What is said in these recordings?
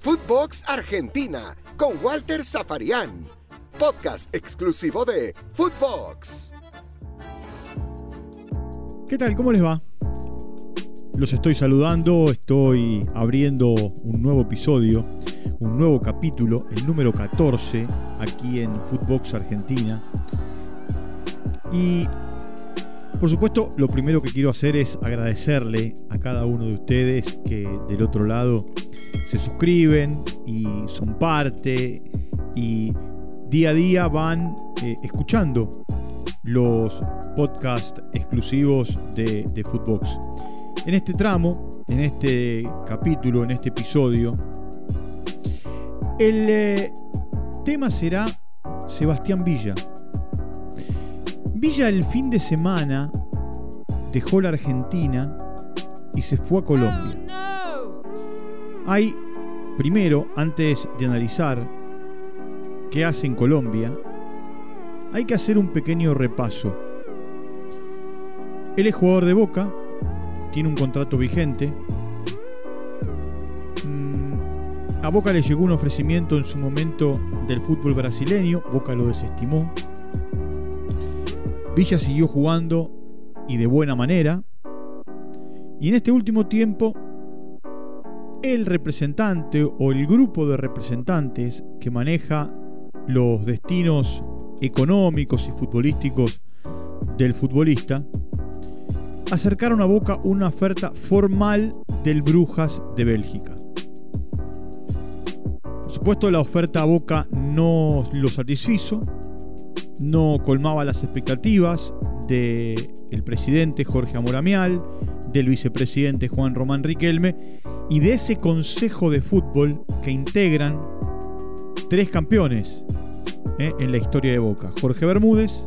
Footbox Argentina con Walter Zafarian. Podcast exclusivo de Footbox. ¿Qué tal? ¿Cómo les va? Los estoy saludando, estoy abriendo un nuevo episodio, un nuevo capítulo, el número 14, aquí en Footbox Argentina. Y por supuesto, lo primero que quiero hacer es agradecerle a cada uno de ustedes que del otro lado se suscriben y son parte y día a día van eh, escuchando los podcasts exclusivos de, de Footbox. En este tramo, en este capítulo, en este episodio, el eh, tema será Sebastián Villa. Villa el fin de semana dejó la Argentina y se fue a Colombia. Hay, primero, antes de analizar qué hace en Colombia, hay que hacer un pequeño repaso. Él es jugador de Boca, tiene un contrato vigente. Mm, a Boca le llegó un ofrecimiento en su momento del fútbol brasileño, Boca lo desestimó. Villa siguió jugando y de buena manera. Y en este último tiempo, el representante o el grupo de representantes que maneja los destinos económicos y futbolísticos del futbolista, acercaron a Boca una oferta formal del Brujas de Bélgica. Por supuesto, la oferta a Boca no lo satisfizo, no colmaba las expectativas del presidente Jorge Amoramial, del vicepresidente Juan Román Riquelme y de ese consejo de fútbol que integran tres campeones eh, en la historia de Boca: Jorge Bermúdez,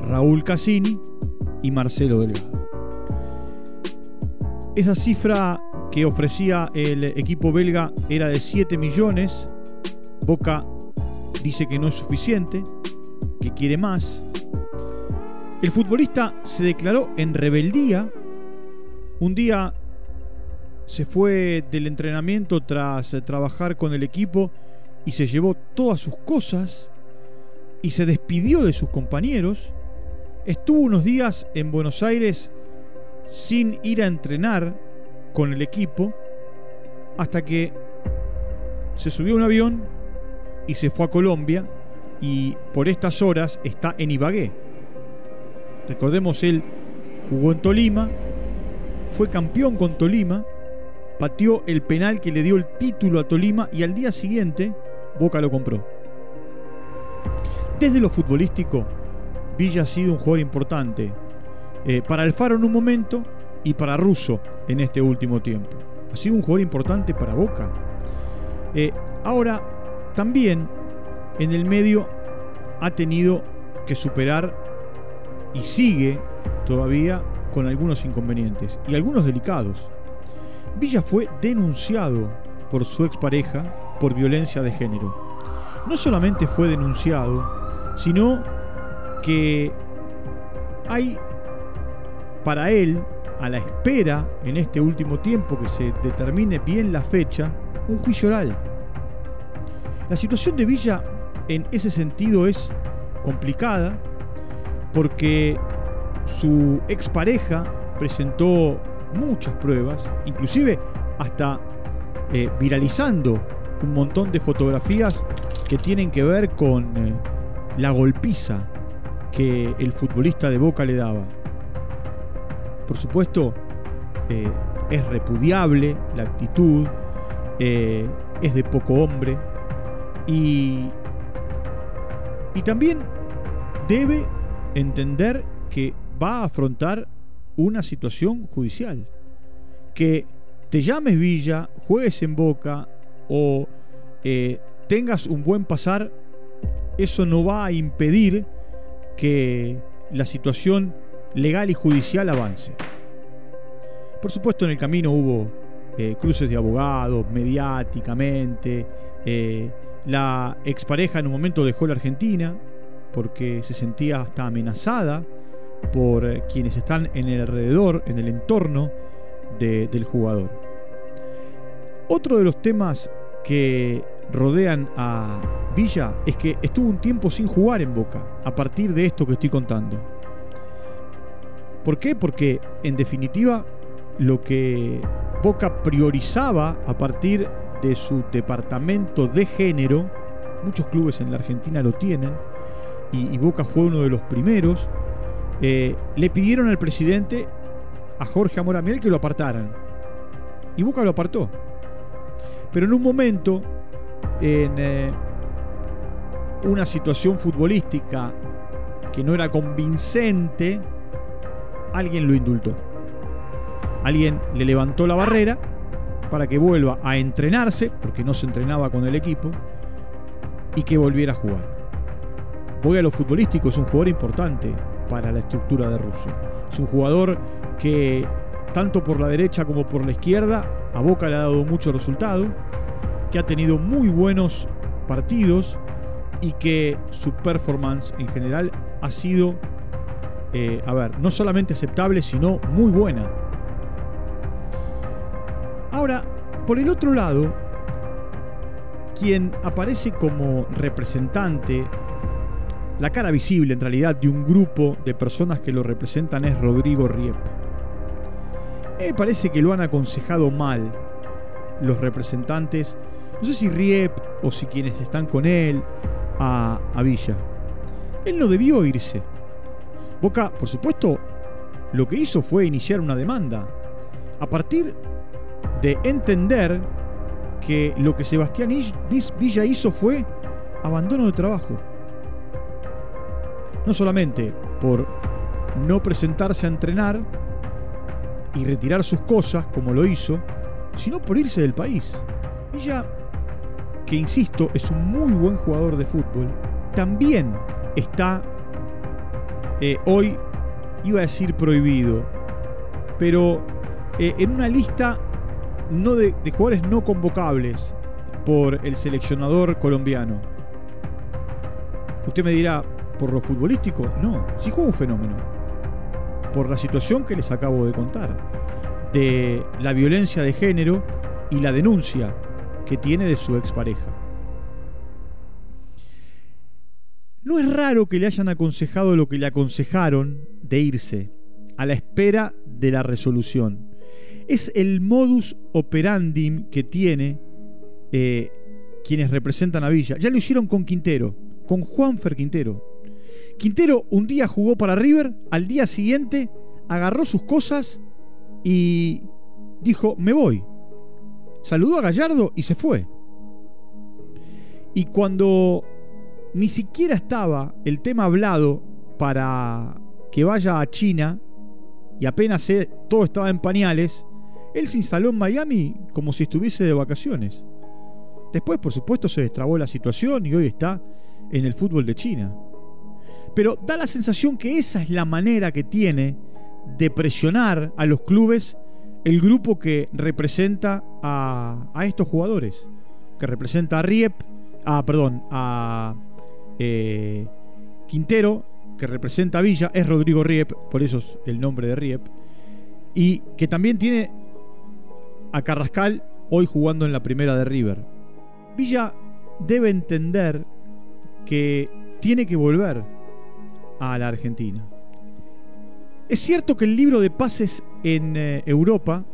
Raúl Cassini y Marcelo Delgado. Esa cifra que ofrecía el equipo belga era de 7 millones. Boca dice que no es suficiente, que quiere más. El futbolista se declaró en rebeldía. Un día se fue del entrenamiento tras trabajar con el equipo y se llevó todas sus cosas y se despidió de sus compañeros. Estuvo unos días en Buenos Aires sin ir a entrenar con el equipo hasta que se subió a un avión y se fue a Colombia y por estas horas está en Ibagué. Recordemos, él jugó en Tolima, fue campeón con Tolima, pateó el penal que le dio el título a Tolima y al día siguiente Boca lo compró. Desde lo futbolístico, Villa ha sido un jugador importante eh, para Alfaro en un momento y para Russo en este último tiempo. Ha sido un jugador importante para Boca. Eh, ahora, también en el medio ha tenido que superar y sigue todavía con algunos inconvenientes y algunos delicados. Villa fue denunciado por su expareja por violencia de género. No solamente fue denunciado, sino que hay para él, a la espera en este último tiempo que se determine bien la fecha, un juicio oral. La situación de Villa en ese sentido es complicada porque su expareja presentó muchas pruebas, inclusive hasta eh, viralizando un montón de fotografías que tienen que ver con eh, la golpiza que el futbolista de Boca le daba. Por supuesto, eh, es repudiable la actitud, es de poco hombre y y también debe entender que va a afrontar una situación judicial. Que te llames Villa, juegues en Boca o eh, tengas un buen pasar, eso no va a impedir que la situación legal y judicial avance. Por supuesto en el camino hubo eh, cruces de abogados, mediáticamente, eh, la expareja en un momento dejó la Argentina porque se sentía hasta amenazada por quienes están en el alrededor, en el entorno del jugador. Otro de los temas que rodean a Villa es que estuvo un tiempo sin jugar en Boca, a partir de esto que estoy contando. ¿Por qué? Porque en definitiva lo que Boca priorizaba a partir de su departamento de género, muchos clubes en la Argentina lo tienen, y, Boca fue uno de los primeros, eh, le pidieron al presidente, a Jorge Amoramiel, que lo apartaran. Y Boca lo apartó. Pero en un momento, en eh, una situación futbolística que no era convincente, alguien lo indultó. Alguien le levantó la barrera para que vuelva a entrenarse, porque no se entrenaba con el equipo, y que volviera a jugar. Voy a lo futbolístico, es un jugador importante para la estructura de Russo. Es un jugador que tanto por la derecha como por la izquierda a Boca le ha dado mucho resultado, que ha tenido muy buenos partidos y que su performance en general ha sido, eh, a ver, no solamente aceptable, sino muy buena. Ahora, por el otro lado, quien aparece como representante, la cara visible en realidad de un grupo de personas que lo representan es Rodrigo Riep. Me parece que lo han aconsejado mal los representantes, no sé si Riep o si quienes están con él, a, a Villa. Él no debió irse. Boca, por supuesto, lo que hizo fue iniciar una demanda. A partir de entender que lo que Sebastián Villa hizo fue abandono de trabajo. No solamente por no presentarse a entrenar y retirar sus cosas como lo hizo, sino por irse del país. Villa, que insisto, es un muy buen jugador de fútbol, también está eh, hoy, iba a decir prohibido, pero eh, en una lista no de, jugadores no convocables por el seleccionador colombiano. Usted me dirá, ¿por lo futbolístico? No, sí juega un fenómeno. Por la situación que les acabo de contar. De la violencia de género y la denuncia que tiene de su expareja. No es raro que le hayan aconsejado lo que le aconsejaron de irse, a la espera de la resolución es el modus operandi que tiene eh, quienes representan a Villa. Ya lo hicieron con Quintero, con Juanfer Quintero. Quintero un día jugó para River, al día siguiente agarró sus cosas y dijo, me voy. Saludó a Gallardo y se fue. Y cuando ni siquiera estaba el tema hablado para que vaya a China y apenas todo estaba en pañales, él se instaló en Miami como si estuviese de vacaciones. Después, por supuesto, se destrabó la situación y hoy está en el fútbol de China. Pero da la sensación que esa es la manera que tiene de presionar a los clubes el grupo que representa a, estos jugadores. Que representa a Riep, a, perdón, a eh, Quintero, que representa a Villa, es Rodrigo Riep, por eso es el nombre de Riep, y que también tiene a Carrascal hoy jugando en la primera de River. Villa debe entender que tiene que volver a la Argentina. Es cierto que el libro de pases en eh, Europa,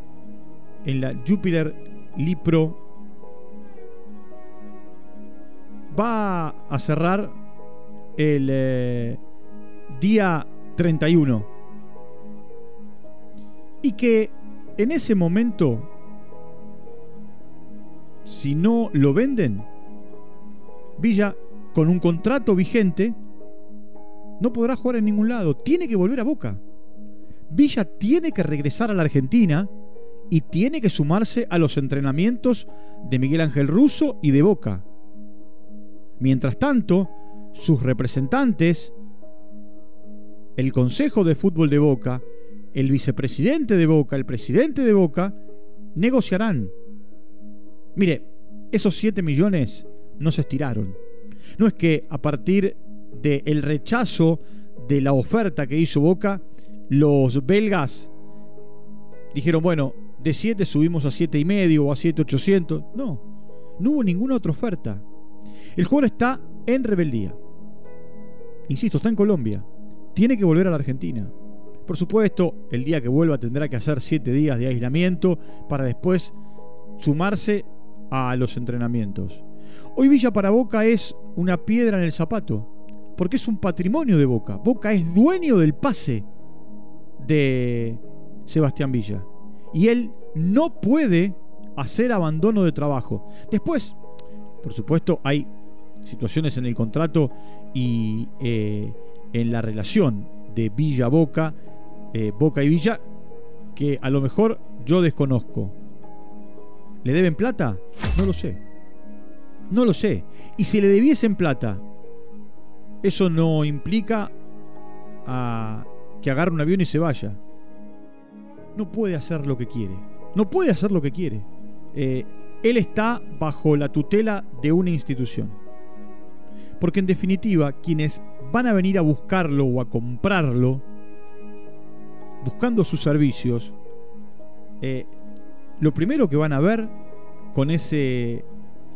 en la Jupiler Lipro, va a cerrar el eh, día 31. Y que en ese momento si no lo venden, Villa, con un contrato vigente, no podrá jugar en ningún lado. Tiene que volver a Boca. Villa tiene que regresar a la Argentina y tiene que sumarse a los entrenamientos de Miguel Ángel Russo y de Boca. Mientras tanto, sus representantes, el Consejo de Fútbol de Boca, el vicepresidente de Boca, el presidente de Boca, negociarán Mire, esos 7 millones no se estiraron. No es que a partir del rechazo de la oferta que hizo Boca, los belgas dijeron, bueno, de 7 subimos a 7 y medio o a 7,800. No, no hubo ninguna otra oferta. El jugador está en rebeldía. Insisto, está en Colombia. Tiene que volver a la Argentina. Por supuesto, el día que vuelva tendrá que hacer 7 días de aislamiento para después sumarse a los entrenamientos. Hoy Villa para Boca es una piedra en el zapato, porque es un patrimonio de Boca. Boca es dueño del pase de Sebastián Villa. Y él no puede hacer abandono de trabajo. Después, por supuesto, hay situaciones en el contrato y eh, en la relación de Villa Boca, eh, Boca y Villa, que a lo mejor yo desconozco. ¿Le deben plata? No lo sé. No lo sé. Y si le debiesen plata, eso no implica a que agarre un avión y se vaya. No puede hacer lo que quiere. No puede hacer lo que quiere. Eh, él está bajo la tutela de una institución. Porque en definitiva, quienes van a venir a buscarlo o a comprarlo, buscando sus servicios, eh, lo primero que van a ver con ese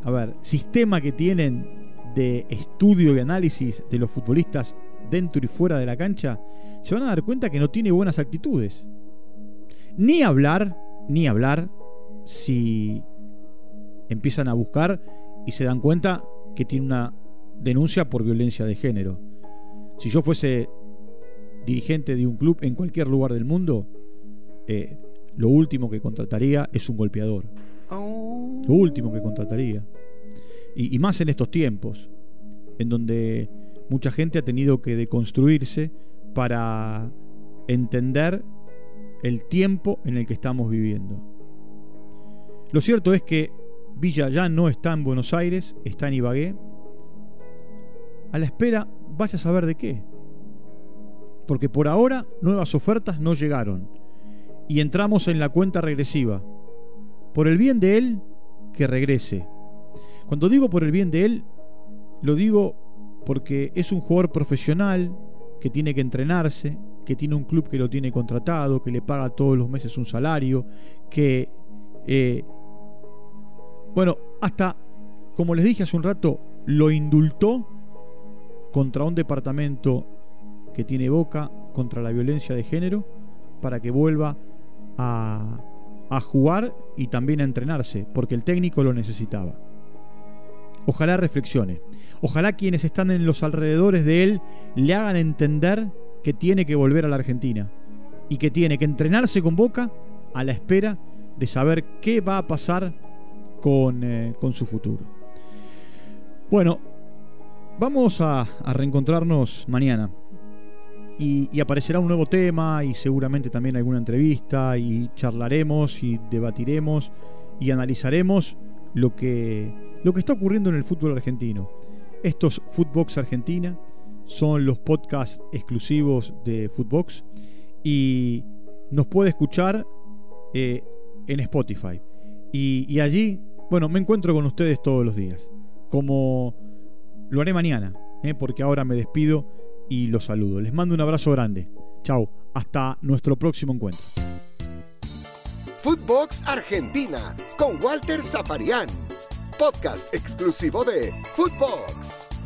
a ver, sistema que tienen de estudio y análisis de los futbolistas dentro y fuera de la cancha, se van a dar cuenta que no tiene buenas actitudes. Ni hablar, ni hablar si empiezan a buscar y se dan cuenta que tiene una denuncia por violencia de género. Si yo fuese dirigente de un club en cualquier lugar del mundo, eh, lo último que contrataría es un golpeador. Lo último que contrataría. Y, más en estos tiempos, en donde mucha gente ha tenido que deconstruirse para entender el tiempo en el que estamos viviendo. Lo cierto es que Villa ya no está en Buenos Aires, está en Ibagué. A la espera, vaya a saber de qué. Porque por ahora nuevas ofertas no llegaron. Y entramos en la cuenta regresiva. Por el bien de él, que regrese. Cuando digo por el bien de él, lo digo porque es un jugador profesional que tiene que entrenarse, que tiene un club que lo tiene contratado, que le paga todos los meses un salario, que, eh, bueno, hasta, como les dije hace un rato, lo indultó contra un departamento que tiene boca contra la violencia de género para que vuelva a, jugar y también a entrenarse, porque el técnico lo necesitaba. Ojalá reflexione. Ojalá quienes están en los alrededores de él le hagan entender que tiene que volver a la Argentina y que tiene que entrenarse con Boca a la espera de saber qué va a pasar con, eh, con su futuro. Bueno, vamos a reencontrarnos mañana y, aparecerá un nuevo tema y seguramente también alguna entrevista y charlaremos y debatiremos y analizaremos lo que, lo que está ocurriendo en el fútbol argentino. Estos Footbox Argentina son los podcasts exclusivos de Footbox y nos puede escuchar eh, en Spotify. Y, allí, bueno, me encuentro con ustedes todos los días, como lo haré mañana, eh, porque ahora me despido y los saludo. Les mando un abrazo grande. Chao, hasta nuestro próximo encuentro. Footbox Argentina con Walter Zaparián, podcast exclusivo de Footbox.